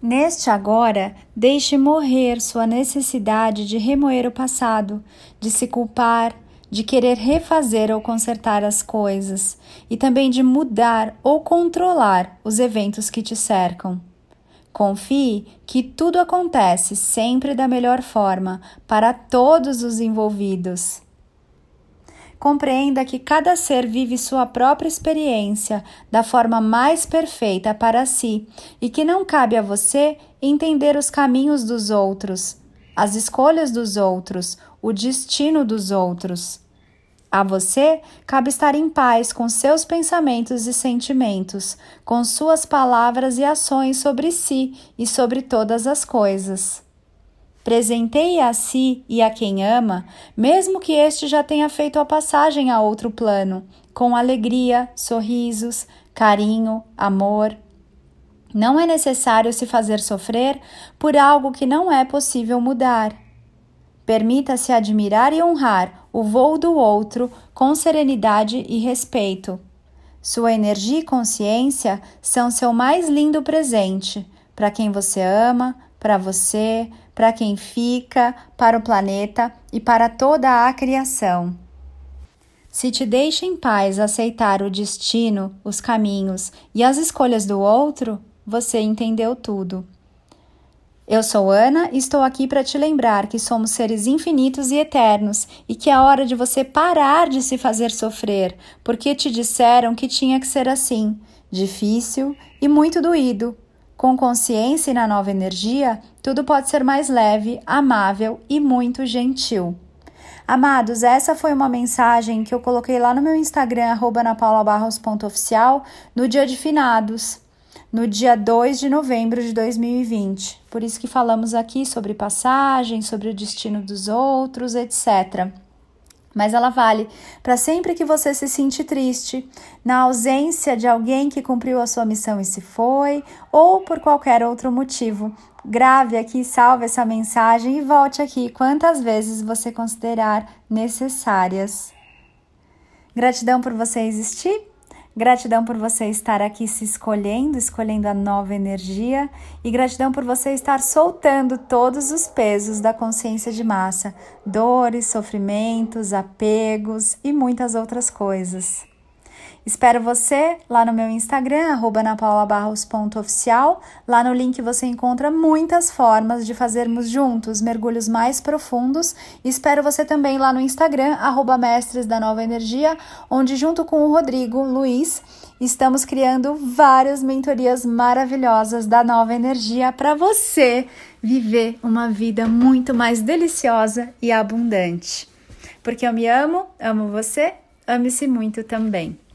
Neste agora, deixe morrer sua necessidade de remoer o passado, de se culpar, de querer refazer ou consertar as coisas e também de mudar ou controlar os eventos que te cercam. Confie que tudo acontece sempre da melhor forma para todos os envolvidos. Compreenda que cada ser vive sua própria experiência da forma mais perfeita para si e que não cabe a você entender os caminhos dos outros, as escolhas dos outros, o destino dos outros. A você cabe estar em paz com seus pensamentos e sentimentos, com suas palavras e ações sobre si e sobre todas as coisas. Presenteie a si e a quem ama, mesmo que este já tenha feito a passagem a outro plano, com alegria, sorrisos, carinho, amor. Não é necessário se fazer sofrer por algo que não é possível mudar. Permita-se admirar e honrar o voo do outro com serenidade e respeito. Sua energia e consciência são seu mais lindo presente para quem você ama, para você, para quem fica, para o planeta e para toda a criação. Se te deixa em paz aceitar o destino, os caminhos e as escolhas do outro, você entendeu tudo. Eu sou Ana e estou aqui para te lembrar que somos seres infinitos e eternos e que é hora de você parar de se fazer sofrer, porque te disseram que tinha que ser assim, difícil e muito doído, com consciência e na nova energia, tudo pode ser mais leve, amável e muito gentil. Amados, essa foi uma mensagem que eu coloquei lá no meu Instagram, napaulabarros.oficial, no dia de finados, no dia 2 de novembro de 2020. Por isso que falamos aqui sobre passagem, sobre o destino dos outros, etc mas ela vale para sempre que você se sentir triste, na ausência de alguém que cumpriu a sua missão e se foi, ou por qualquer outro motivo. Grave aqui, salve essa mensagem e volte aqui quantas vezes você considerar necessárias. Gratidão por você existir. Gratidão por você estar aqui se escolhendo, escolhendo a nova energia, e gratidão por você estar soltando todos os pesos da consciência de massa, dores, sofrimentos, apegos e muitas outras coisas. Espero você lá no meu Instagram, anapaulabarros.oficial. Lá no link você encontra muitas formas de fazermos juntos mergulhos mais profundos. Espero você também lá no Instagram, arroba Mestres da Nova Energia, onde junto com o Rodrigo Luiz estamos criando várias mentorias maravilhosas da Nova Energia para você viver uma vida muito mais deliciosa e abundante. Porque eu me amo, amo você, ame-se muito também.